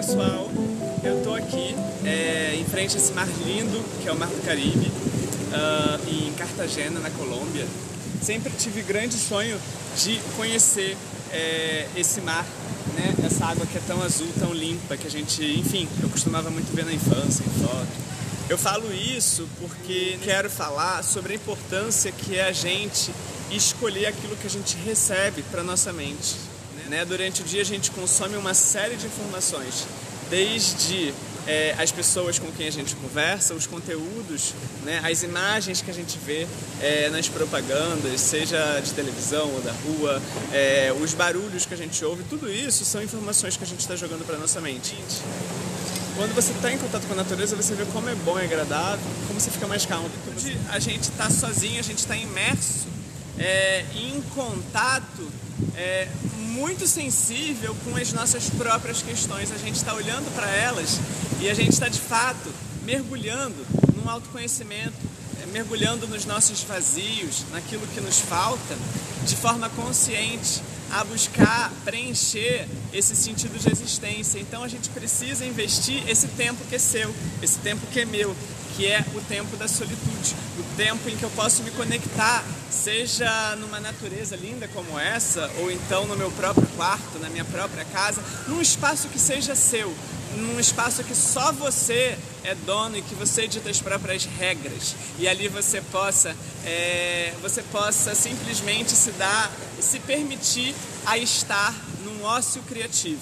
pessoal, eu tô aqui é, em frente a esse mar lindo que é o Mar do Caribe, uh, em Cartagena, na Colômbia. Sempre tive grande sonho de conhecer é, esse mar, né? essa água que é tão azul, tão limpa, que a gente, enfim, eu costumava muito ver na infância, em foto. Eu falo isso porque quero falar sobre a importância que é a gente escolher aquilo que a gente recebe para nossa mente. Né? Durante o dia a gente consome uma série de informações, desde é, as pessoas com quem a gente conversa, os conteúdos, né, as imagens que a gente vê é, nas propagandas, seja de televisão ou da rua, é, os barulhos que a gente ouve, tudo isso são informações que a gente está jogando para nossa mente. Quando você está em contato com a natureza, você vê como é bom e agradável, como você fica mais calmo. A gente está sozinho, a gente está imerso é, em contato é, muito sensível com as nossas próprias questões. A gente está olhando para elas e a gente está de fato mergulhando num autoconhecimento, é, mergulhando nos nossos vazios, naquilo que nos falta, de forma consciente, a buscar preencher esse sentido de existência. Então a gente precisa investir esse tempo que é seu, esse tempo que é meu, que é o tempo da solitude, o tempo em que eu posso me conectar, seja numa natureza linda como essa, ou então no meu próprio quarto, na minha própria casa, num espaço que seja seu, num espaço que só você é dono e que você dita as próprias regras. E ali você possa é, você possa simplesmente se dar se permitir a estar num ócio criativo.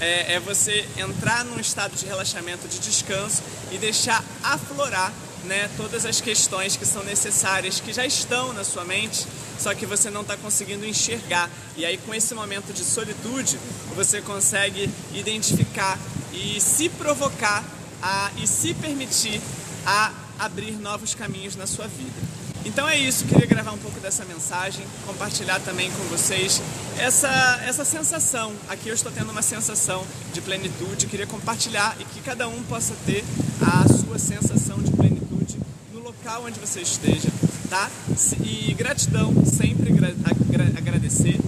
É, é você entrar num estado de relaxamento de descanso e deixar aflorar né, todas as questões que são necessárias, que já estão na sua mente, só que você não está conseguindo enxergar. E aí, com esse momento de solitude, você consegue identificar e se provocar a, e se permitir a abrir novos caminhos na sua vida. Então é isso, queria gravar um pouco dessa mensagem, compartilhar também com vocês essa, essa sensação. Aqui eu estou tendo uma sensação de plenitude, queria compartilhar e que cada um possa ter a sua sensação de plenitude local onde você esteja, tá? E gratidão, sempre agradecer